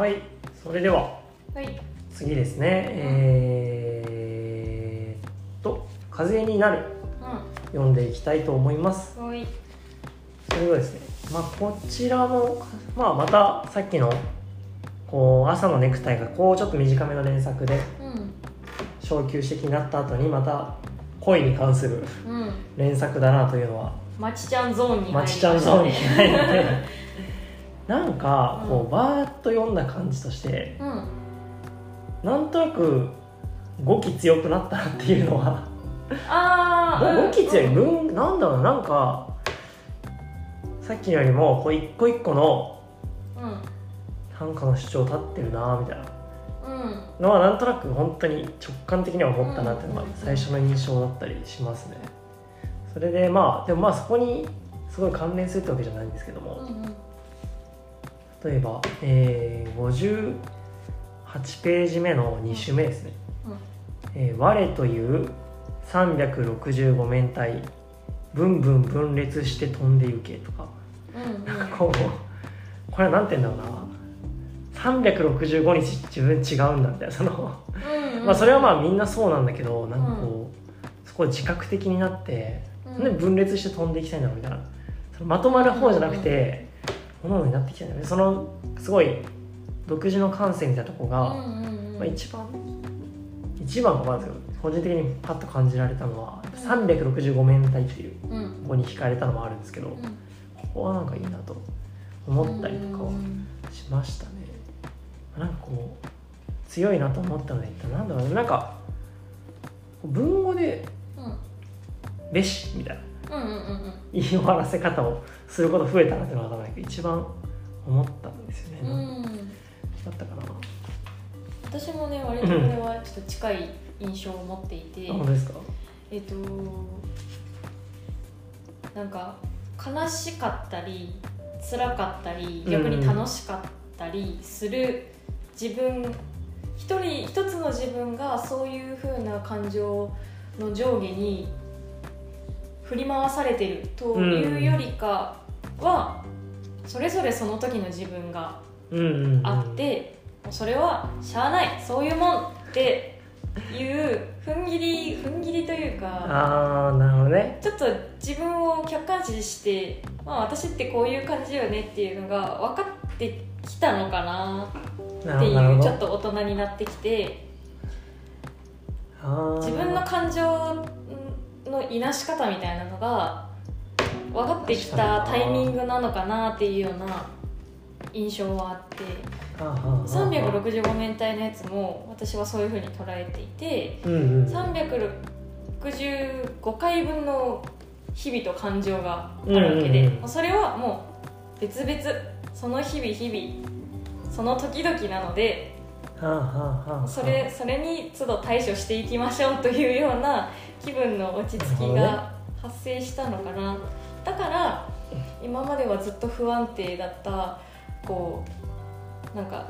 はいそれでははい。次ですね。えー、っと「風になる」読んでいきたいと思います。うんはい。それはですねまあこちらも、まあ、またさっきのこう朝のネクタイがこうちょっと短めの連作でうん。昇級して気になった後にまた恋に関するうん。連作だなというのはまちちゃんゾーンに入りまました。ちちゃんゾーンに入って なんかこうバーッと読んだ感じとしてうん。なんとなく語気強くなったなっていうのはああ 語気強い文なんだろうななんかさっきのよりもこう一個一個のうん。短歌の主張立ってるなみたいな。うん。のはなんとなく本当に直感的には思ったなっていうのがうん。最初の印象だったりしますね。それでまあでもまあそこにすごい関連するってわけじゃないんですけども、うんうん例えば、えー、58ページ目の2首目ですね「えー我という365面体ブンブン分裂して飛んでゆけ」とか。うんうん。こうこれは何て言うんだろうな365日自分違うんだみたいなその、うんうん。まあそれはまあみんなそうなんだけどなんかこう、そこ自覚的になって分裂して飛んでいきたいんだろうみたいな。そのまとまる方じゃなくて、ものになってきたんだよね。そのすごい独自の感性みたいなとこが、まあ、一番一番か分かんないですけど個人的にパッと感じられたのは365面体っていううん。ここに惹かれたのもあるんですけど、うん。ここはなんかいいなと思ったりとかはうんしましたね。なんかこう強いなと思ったのでなんだろうね。なんか文語でうん「べし」みたいなうんうんうん言い終わらせ方をすること増えたなっていうのは分からないけど一番思ったんですよね、うん。だったかな私もね割とこれはちょっと近い印象を持っていて。あ本当ですか？えっとなんか悲しかったり辛かったり逆に楽しかったりする自分。一人一つの自分がそういう風な感情の上下に振り回されてるというよりかは、それぞれその時の自分がうんうん、うん、あって、それはしゃあないそういうもんっていう踏ん切り踏ん切りというかああなるほどね。ちょっと自分を客観視して、まあ、私ってこういう感じよねっていうのが分かってきたのかなっていうちょっと大人になってきて。自分の感情のいなし方みたいなのが分かってきたタイミングなのかなっていうような印象はあって。あーはーはーはー365面体のやつも私はそういうふうに捉えていてうんうん。365回分の日々と感情があるわけで、うんうんうん。もうそれはもう別々その日々日々その時々なのでそれそれに都度対処していきましょうというような気分の落ち着きが発生したのかな。だから今まではずっと不安定だったこうなんか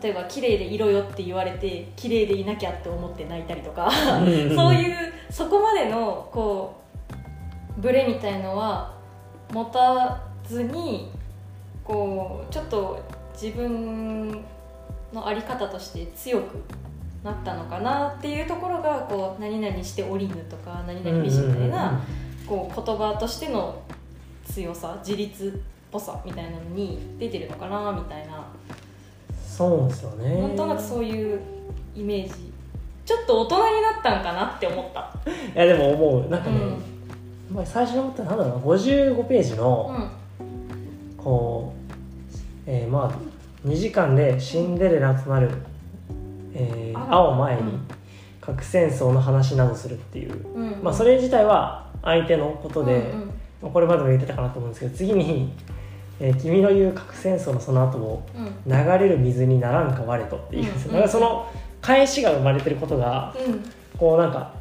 例えば綺麗でいろよって言われて綺麗でいなきゃって思って泣いたりとかそういうそこまでのこうブレみたいのは持たずにこうちょっと自分の在り方として強くなったのかなっていうところがこう何々しておりぬとか何々美しみたいなこう言葉としての強さ自立っぽさみたいなのに出てるのかなみたいな。そうですよね。なんとなくそういうイメージ。ちょっと大人になったんかなって思った。いやでも思う。なんかね、うん。まあ最初に思ったのはなんだろうな。55ページの、うん。こう、えーまあ2時間でシンデレラとなる、えーあ青前にうん。核戦争の話などするっていう、うん。まあ、それ自体は相手のことで、うんうん。まあこれまでも言ってたかなと思うんですけど次に、えー君の言う核戦争のその後をうん。流れる水にならんか我とっていううん。だからその返しが生まれてることがこうなんか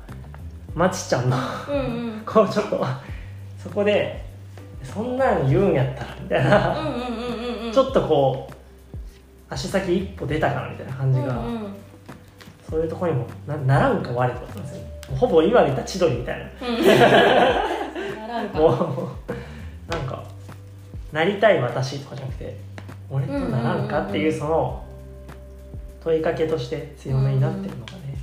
まちちゃんのうんうん。こうちょっとそこでそんなの言うんやったらみたいな、うんうんうんうんうん。ちょっとこう足先一歩出たかなみたいな感じが、うんうんそういうところにもなならんか我とですよほぼ今で言った千鳥みたいな。ならんか。もうなんかなりたい私とかじゃなくて俺とならんかっていうその問いかけとして強めになってるのかね、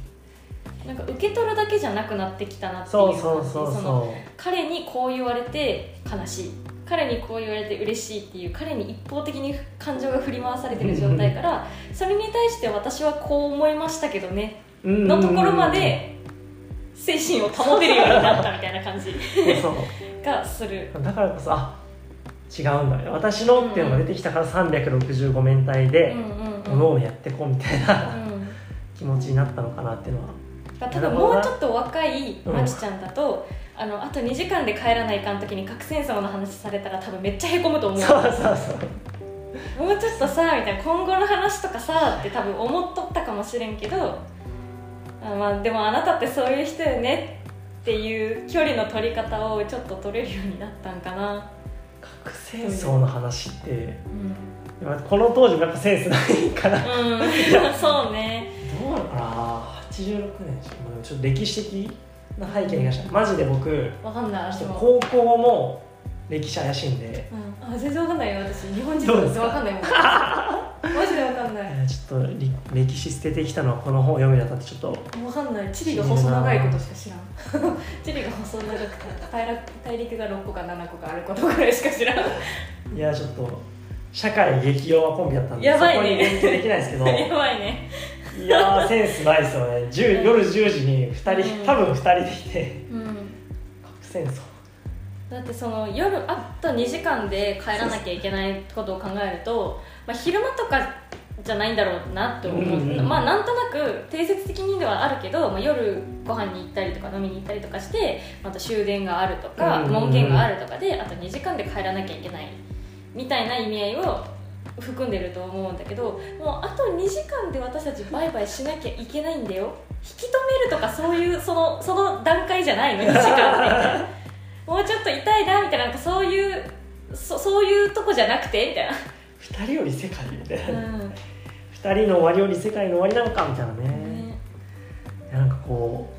なんか受け取るだけじゃなくなってきたなっていうそう感じそうそう。そのそ彼にこう言われて悲しい彼にこう言われて嬉しいっていう彼に一方的に感情が振り回されてる状態からそれに対して私はこう思いましたけどねううん。のところまで精神を保てるようになったみたいな感じ。がする。だからこそあ違うんだよ私のっていうのが出てきたから365面体うんでうんうん。おのおのやってこうみたいなうん。気持ちになったのかなっていうのは。まあ多分もうちょっと若いまちちゃんだと、あのあと2時間で帰らないかん時に核戦争の話されたら多分めっちゃへこむと思う。そうそうそう。もうちょっとさみたいな今後の話とかさって多分思っとったかもしれんけどあまあでもあなたってそういう人よねっていう距離の取り方をちょっと取れるようになったんかな、核戦争の話って。うん、まあこの当時もやっぱセンスないから。どうん、そうね。うなのかな？86年ちょっと歴史的な背景がしたマジで僕わかんない私も、高校も歴史怪しいんで。うん、あ全然わかんないよ私。日本人と全然わかんないもん。マジでわかんない。いやちょっとり歴史捨ててきたのはこの本を読むにあたってちょっと。わかんない。地理が細長いことしか知らん。地理が細長くて大陸大陸が6個か7個かあることぐらいしか知らん。いやちょっと社会激弱コンビだったんでやばいね。そこにできないですけど。やばいねいやーセンスないですよね。10夜10時に2人、うん。多分2人でいて。うん。核戦争だってその夜あと2時間で帰らなきゃいけないことを考えると、まあ、昼間とかじゃないんだろうなと思う、うんうんまあなんとなく定説的にではあるけど、まあ、夜ご飯に行ったりとか飲みに行ったりとかしてまた終電があるとか、門限があるとかであと2時間で帰らなきゃいけない。みたいな意味合いを含んでると思うんだけどもうあと2時間で私たちバイバイしなきゃいけないんだよ。引き止めるとかそういうそのその段階じゃないの2時間って。もうちょっと痛いなみたいななんかそういうそそういうとこじゃなくてみたい2人より世界みたいな、な、うん。2人の終わりより世界の終わりなのかみたいなね。ねいやなんかこ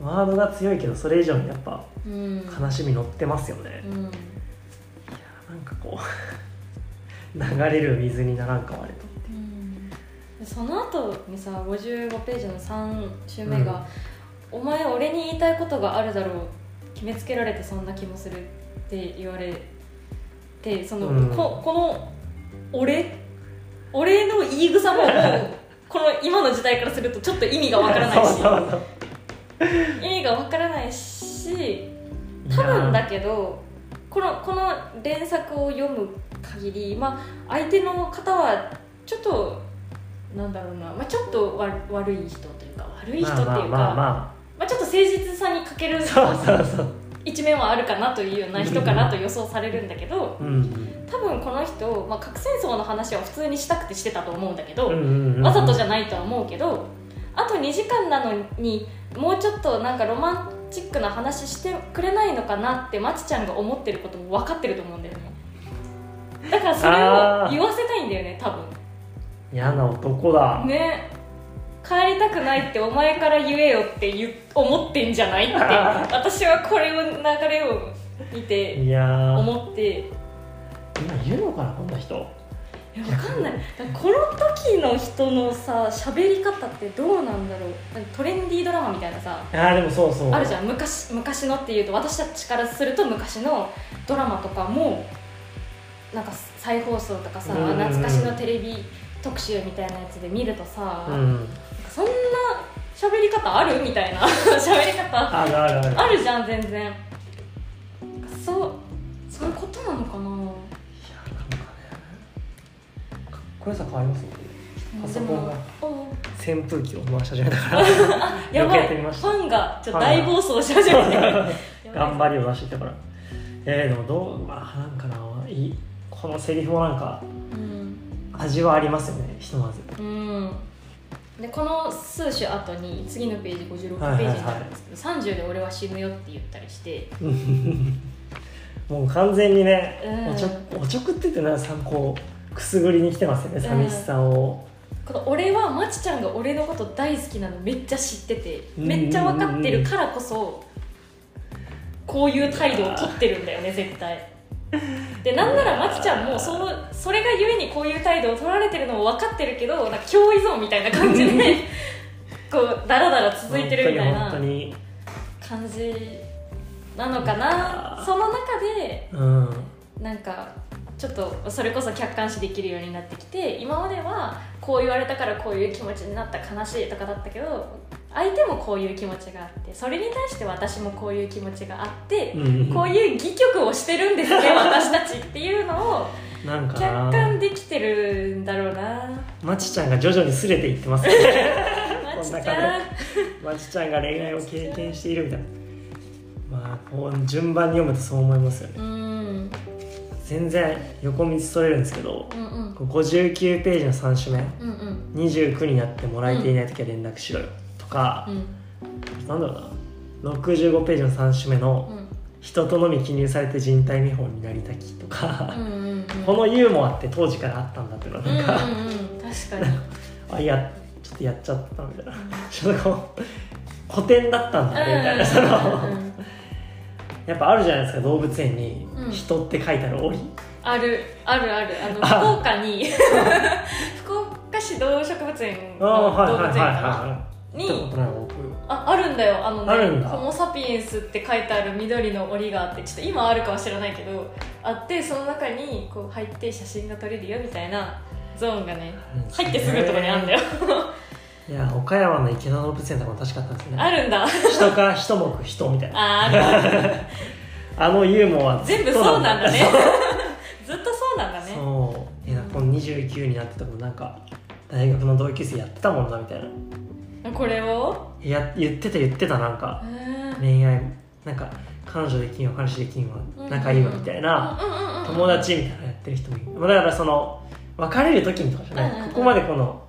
うワードが強いけどそれ以上にやっぱうん。悲しみ乗ってますよね、うん。なんかこう流れる水にならんかわれと。うん。でその後にさ55ページの3週目が、お前俺に言いたいことがあるだろう決めつけられてそんな気もする」って言われてその、うん。ここの俺俺の言い草ももうこの今の時代からするとちょっと意味がわからないし。意味がわからないし多分だけどこのこの連作を読む限り、まあ、相手の方はちょっとなんだろうな、まあ、ちょっとわ悪い人というか悪い人っていうか、まあまあまあままあ、ちょっと誠実さに欠ける一面はあるかなというような人かなと予想されるんだけどうん多分この人、まあ、核戦争の話は普通にしたくてしてたと思うんだけど、わざとじゃないとは思うけどあと2時間なのにもうちょっとなんかロマンチックな話してくれないのかなってまちちゃんが思ってることも分かってると思うんだよねだからそれを言わせたいんだよね多分。嫌な男だ、ね。帰りたくないってお前から言えよって言う思ってんじゃないって。私はこれを流れを見ていやー。思って。今いるのかなこんな人。いやわかんない。この時の人のさ喋り方ってどうなんだろう。トレンディードラマみたいなさいやーでもそうそう。あるじゃん。昔昔のっていうと私たちからすると昔のドラマとかもなんか再放送とかさうんうんうん。懐かしのテレビ特集みたいなやつで見るとさ、うん。そんな喋り方あるみたいな。喋り方。あるあるある。じゃん全然。そうそういうことなのかな。いやなんかねかっこよさ変わりますよパソコンが扇風機を回し始めたから。お やばいファンがちょっと大暴走し始めて。る頑張りを出してきたから。えー、でもどうまあなんかないいこのセリフもなんかうん。味はありますよねひとまず。うん。でこの数種後に次のページ56ペはいはいはいージになるんですけど、30で俺は死ぬよって言ったりして。もう完全にね、うん。おちょおちょくって言ってなさこうくすぐりに来てますよね寂しさを、この俺はまちちゃんが俺のこと大好きなのめっちゃ知っててうん。めっちゃ分かってるからこそこういう態度を取ってるんだよね絶対 でなんならまちちゃんもそうそれがゆえにこういう態度を取られてるのも分かってるけどなんか共依存みたいな感じで こうダラダラ続いてるみたいな感じなのかな。その中でうん。なんかちょっとそれこそ客観視できるようになってきて今まではこう言われたからこういう気持ちになった悲しいとかだったけど相手もこういう気持ちがあってそれに対して私もこういう気持ちがあって、うんこういう戯曲をしてるんですね 私たちっていうのをなんか客な観できてるんだろうな。まちちゃんが徐々に擦れていってますね。まちちこんな感ゃんまちちゃんが恋愛を経験しているみたいな。まあこう順番に読むとそう思いますよね。うん。全然横道それるんですけどうんうん。こう59ページの3首目。うんうん。29になってもらえていない時は連絡しろよ。とかう、ん。なんだろうな。65ページの3首目のうん。人とのみ記入されて人体見本になりたきとか、うんうんうん。このユーモアって当時からあったんだっていうのはうんうんうんなん。か、確かに。あいやちょっとやっちゃったみたいな。ちょっとこう古典だったんだねみたいなそのうんうん。やっぱあるじゃないですか動物園にうん「人」って書いてある檻、あるあるある。あのあ。福岡に 福岡市動植物園あのあはいはいはい。動物園かなはい行ったことない僕ああるんだよ。あのねホモ・サピエンスって書いてある緑の檻があってちょっと今あるかは知らないけどあってその中にこう入って写真が撮れるよみたいなゾーンがね入ってすぐのとこにあるんだよ。いや岡山の池田動物園とかも確かったですね。あるんだ。人か一目人みたいな。あーある。あのユーモア全部とそうなんだね。ずっとそうなんだね。そう。この29になってたもなんか大学の同級生やってたもんなみたいなこれを？いや言ってた言ってたなんかうん恋愛なんか彼女できんわ彼氏できんわ仲いいわみたいな友達みたいなのやってる人もいる。まあだからその別れる時にとかじゃない、うんうんうん。ここまでこの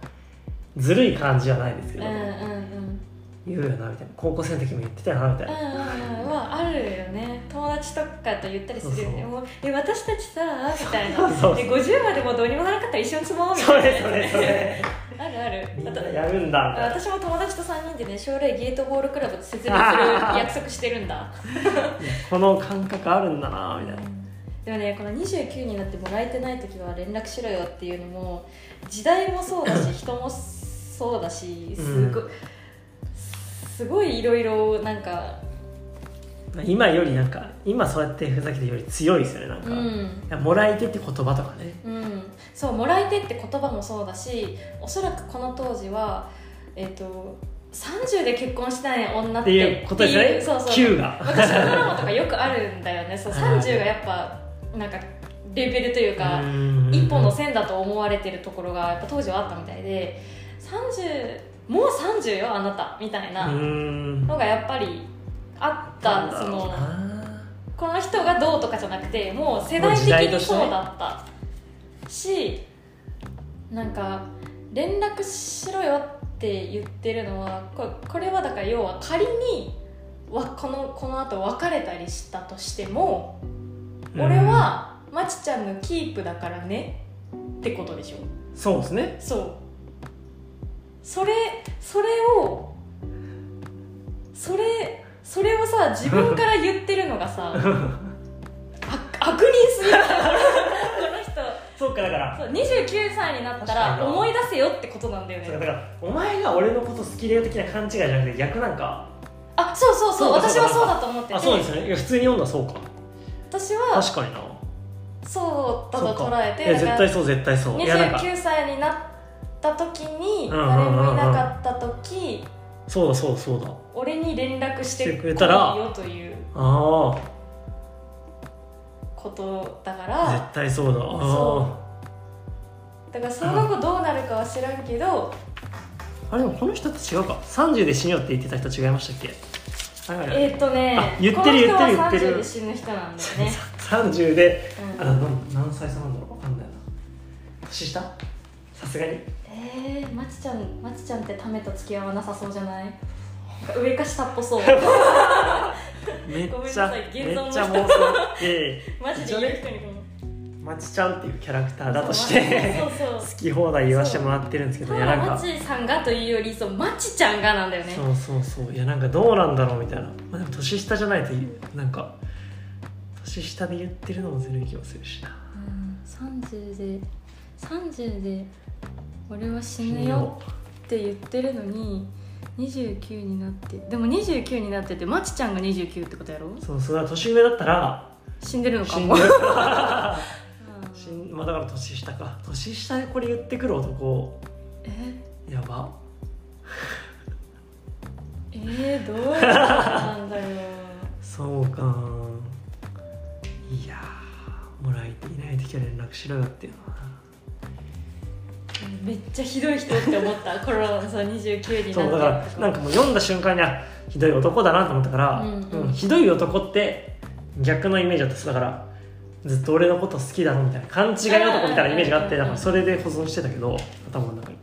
ずるい感じじゃないですけど、うんうんうん。言うよなみたいな。高校生の時も言ってたよなみたいな、うんうんうん。はあるよね。友達とかと言ったりするよね。もうえ私たちさみたいな。そうそうで50までもうどうにもならなかったら一緒に住もうみそたいな。れそれそれあるある。みんなやるんだ。私も友達と3人でね将来ゲートボールクラブ設立する 約束してるんだ。この感覚あるんだなみたいな。でもねこの29になってもらえてない時は連絡しろよっていうのも時代もそうだし 人もそうだしすご,、すごいいろいろなんか今よりなんか今そうやってふざけてるより強いですよねなんか、いうん。やもらい手って言葉とかね。うん、そう「もらい手」って言葉もそうだしおそらくこの当時はえっ、と30で結婚したい女っってていうことですそうそう。9が。昔のドラマとかよくあるんだよね。そうはいはい30がやっぱなんかレベルというかうん。一本の線だと思われてるところがやっぱ当時はあったみたいで30もう30よあなた。みたいなうん。のがやっぱりあったそのあこの人がどうとかじゃなくてもう世代的にそうだったしなんか連絡しろよって言ってるのはこれこれはだから要は仮にわこのこの後別れたりしたとしても、ー俺はまちちゃんのキープだからねってことでしょ。うんそうですね。そう。それそれをそれそれをさ自分から言ってるのがさ 悪悪人すぎる。この人。そうかだから。そう29歳になったら思い出せよってことなんだよね。だからお前が俺のこと好きだよ的な勘違いじゃなくて逆なんか。あそうそうそう。私はそうだと思ってて。あそうですね。いや普通に読んだらそうか。私は確かにな。そうだと捉えて絶対そう絶対そう。いやなんか。29歳になった時にうんうん誰うんうん。もいなかった時そうだそうだそうだ。俺に連絡してくれたらよというあことだかあら。絶対そうだ。あそう。だからその後どうなるかは知らんけど、ああれでもこの人って違うか。30で死ぬよって言ってた人違いましたっけ？えっ、ー、とねあ言ってる言ってる言ってる。30で死ぬ人なんだよね、30でうん。あ何歳差なんだろう？わかんないな。年下？さすがに。えー、まちちゃんまちちゃんってためと付き合わなさそうじゃない？上か下っぽそう。めっちゃめっちゃ妄想。ええマジで言う人にこまちちゃんっていうキャラクターのだとして 好き放題言わせてもらってるんですけどいやなんか。まちさんがというよりそうまちちゃんがなんだよね。そうそうそう。いやなんかどうなんだろうみたいな、まあ、でも年下じゃないとなんか年下で言ってるのもずるい気もするしな。うん。30で30で俺は死ぬよって言ってるのに29になってでも29になっててまちちゃんが29ってことやろ？そうそれは年上だったら死んでるのかも。死んでる まあだから年下か。年下でこれ言ってくる男。え？やば。えー、どうなんだろうそうか。いやーもらえていない時は連絡しろよっていうのはめっちゃひどい人って思った。コロナのさ29になって。そうだからなんかもう読んだ瞬間にあひどい男だなと思ったから、うんうん。うんひどい男って逆のイメージだった。だからずっと俺のこと好きだろみたいな勘違い男みたいなイメージがあってうんだからそれで保存してたけど頭の中に。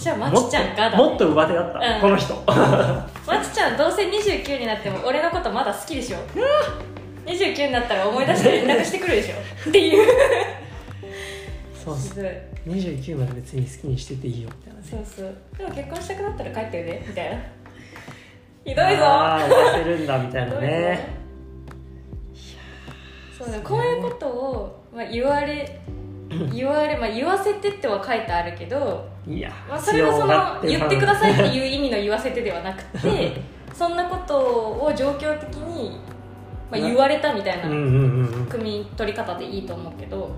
じゃあまちちゃんがだねもっと上手だった、うん。この人。まちちゃんどうせ29になっても俺のことまだ好きでしょ。29になったら思い出して連絡してくるでしょ。っていう。そうひどい29まで別に好きにしてていいよみたいなね。そうそう。でも結婚したくなったら帰ってるね みたいな。ひどいぞ。ああ終わせるんだみたいなね。そうだこういうことを、まあ、言われ言われ、まあ、言わせてっては書いてあるけど、いや、まあ、それはその言ってくださいっていう意味の言わせてではなくて そんなことを状況的に、まあ、言われたみたいな組み取り方でいいと思うけど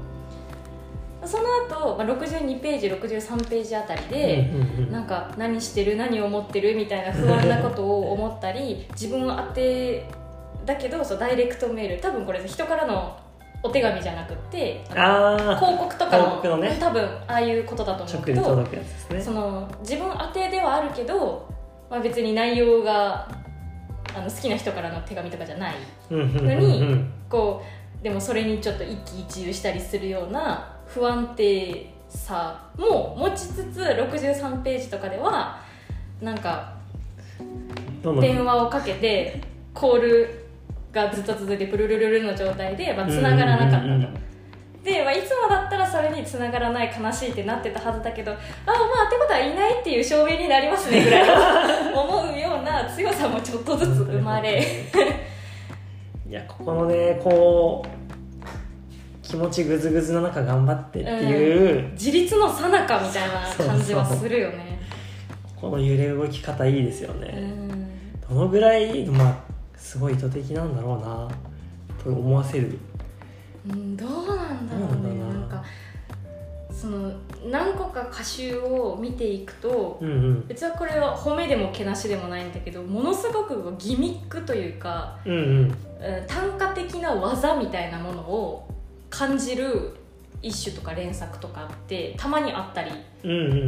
その後、まあ62ページ63ページあたりで、なんか何してる何を思ってるみたいな不安なことを思ったり自分を当てだけどそうダイレクトメール。多分これ人からのお手紙じゃなくって広告とかのね。多分ああいうことだと思う直けどね。その自分宛てではあるけど、まあ、別に内容があの好きな人からの手紙とかじゃないのにこうでもそれにちょっと一喜一憂したりするような不安定さも持ちつつ63ページとかではなんか電話をかけてコールがずっと続いてプルルルルの状態で、まあ、繋がらなかったと。で、まあ、いつもだったらそれに繋がらない悲しいってなってたはずだけどああまあってことはいないっていう証明になりますねぐらい 思うような強さもちょっとずつ生まれ。いやここのねこう気持ちグズグズの中頑張ってっていう、自立の最中みたいな感じはするよね。この揺れ動き方いいですようね、ん。どのぐらいまあすごい意図的なんだろうなと思わせる。うんどうなんだろうね。なんかその何個か歌集を見ていくとうんうん。別はこれは褒めでもけなしでもないんだけどものすごくギミックというかうんうん。うん単価的な技みたいなものを感じる一種とか連作とかってたまにあったり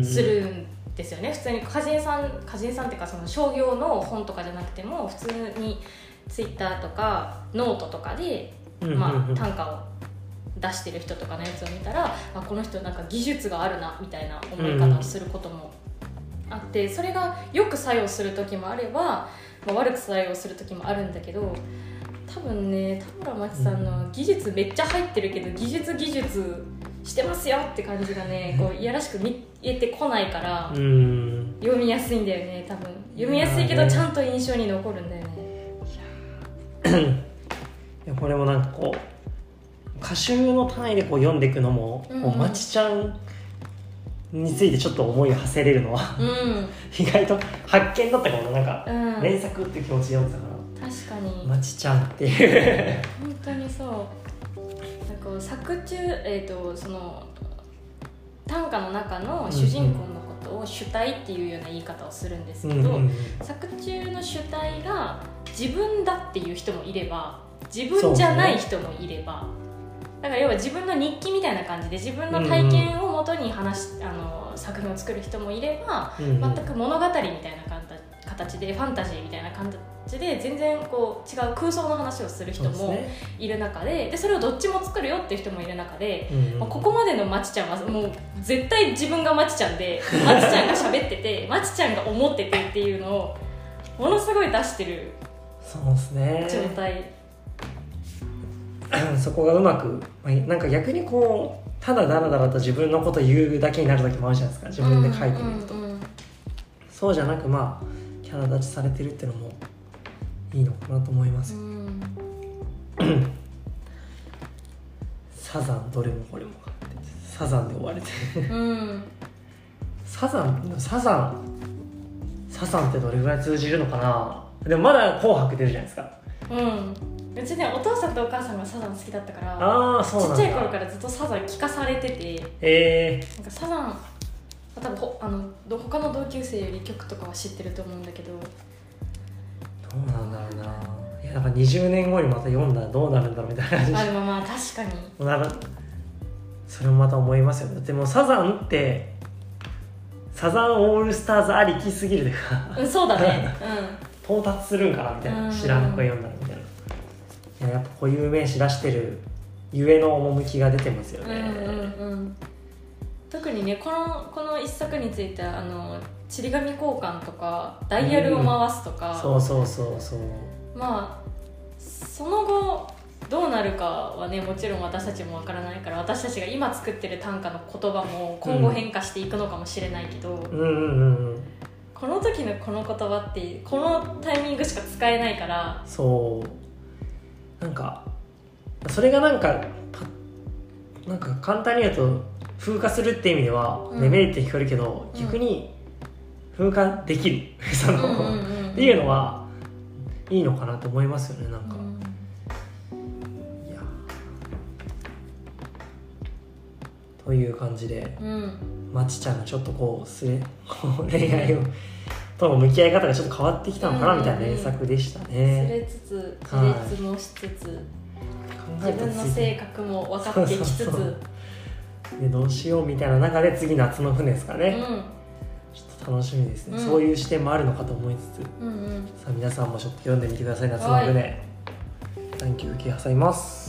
するんですよね、普通に歌人さん歌人さんっていうかその商業の本とかじゃなくても普通にツイッターとかノートとかで、まあ、単価を出してる人とかのやつを見たらあこの人なんか技術があるなみたいな思い方をすることもあってそれがよく作用する時もあれば、まあ、悪く作用する時もあるんだけど多分ね田村真知さんの技術めっちゃ入ってるけど技術技術してますよって感じがねこういやらしく見えてこないからうん。読みやすいんだよね多分。読みやすいけどちゃんと印象に残るんだよね。いや これもなんかこう歌集の単位でこう読んでいくのも、うん。うんこうまちちゃんについてちょっと思いを馳せれるのはうん。意外と発見だったかもななんか、うん。連作っていう気持ちで読んでたから確かに。まちちゃんっていう。本当にそう。なんか作中えっ、とその短歌の中の主人公のことを主体っていうような言い方をするんですけど、うんうん作中の主体が自分だっていう人もいれば自分じゃない人もいれば、だから要は自分の日記みたいな感じで自分の体験をもとに話し、あの作品を作る人もいればうんうん。全く物語みたいな形でファンタジーみたいな感じで全然こう違う空想の話をする人もいる中ででそれをどっちも作るよっていう人もいる中で、うんうん。まあ、ここまでのまちちゃんはもう絶対自分がまちちゃんで まちちゃんが喋っててまちちゃんが思っててっていうのをものすごい出してるそうですね。状態、そこがうまくまあなんか逆にこうただだらだらと自分のこと言うだけになる時もあるじゃないですか。自分で書いてみると、そうじゃなくまあキャラ立ちされてるっていうのもいいのかなと思います、うん。サザンどれもこれもかってサザンで終われて。うん。サザンサザンサザンってどれぐらい通じるのかな。でもまだ「紅白」出るじゃないですか。うん。うちねお父さんとお母さんがサザン好きだったからああそうちっちゃい頃からずっとサザン聞かされててえなんかサザン多分ほあのど他の同級生より曲とかは知ってると思うんだけどうなんだろうな。いやなんか20年後にまた読んだらどうなるんだろうみたいな感じあでもまあ確かに。なんかそれもまた思いますよね。でもサザンってサザンオールスターズありきすぎるというか。うんそうだね。到達するんかなみたいな。うん。知らなく読んだらみたいな。いややっぱ固有名詞出してるゆえの趣が出てますようんうんね、うんうん特にねこのこの一作についてはあのちり紙交換とかダイヤルを回すとか、そうそうそうそう。まあその後どうなるかはねもちろん私たちもわからないから私たちが今作ってる短歌の言葉も今後変化していくのかもしれないけど、うんうんうんうん。この時のこの言葉ってこのタイミングしか使えないからそう。なんかそれがなんかパなんか簡単に言うと風化するって意味ではうん。デメリットに聞こえるけど、うん。逆に風化できる。その、うんうんうんっていうのはいいのかなと思いますよねなんか、いや。という感じでうん、うんまちちゃんがちょっとこうすれ 恋愛をとの向き合い方がちょっと変わってきたのかなみたいな連作でしたすね、れつつはい自立もしつつ、考自分の性格も分かってきつつそうそうでどうしようみたいな中で次夏の船ですかね、ちょっと楽しみですね、うん。そういう視点もあるのかと思いつつ。うんうん。うんさあ皆さんもちょっと読んでみてください。夏の船、短期受け挟みます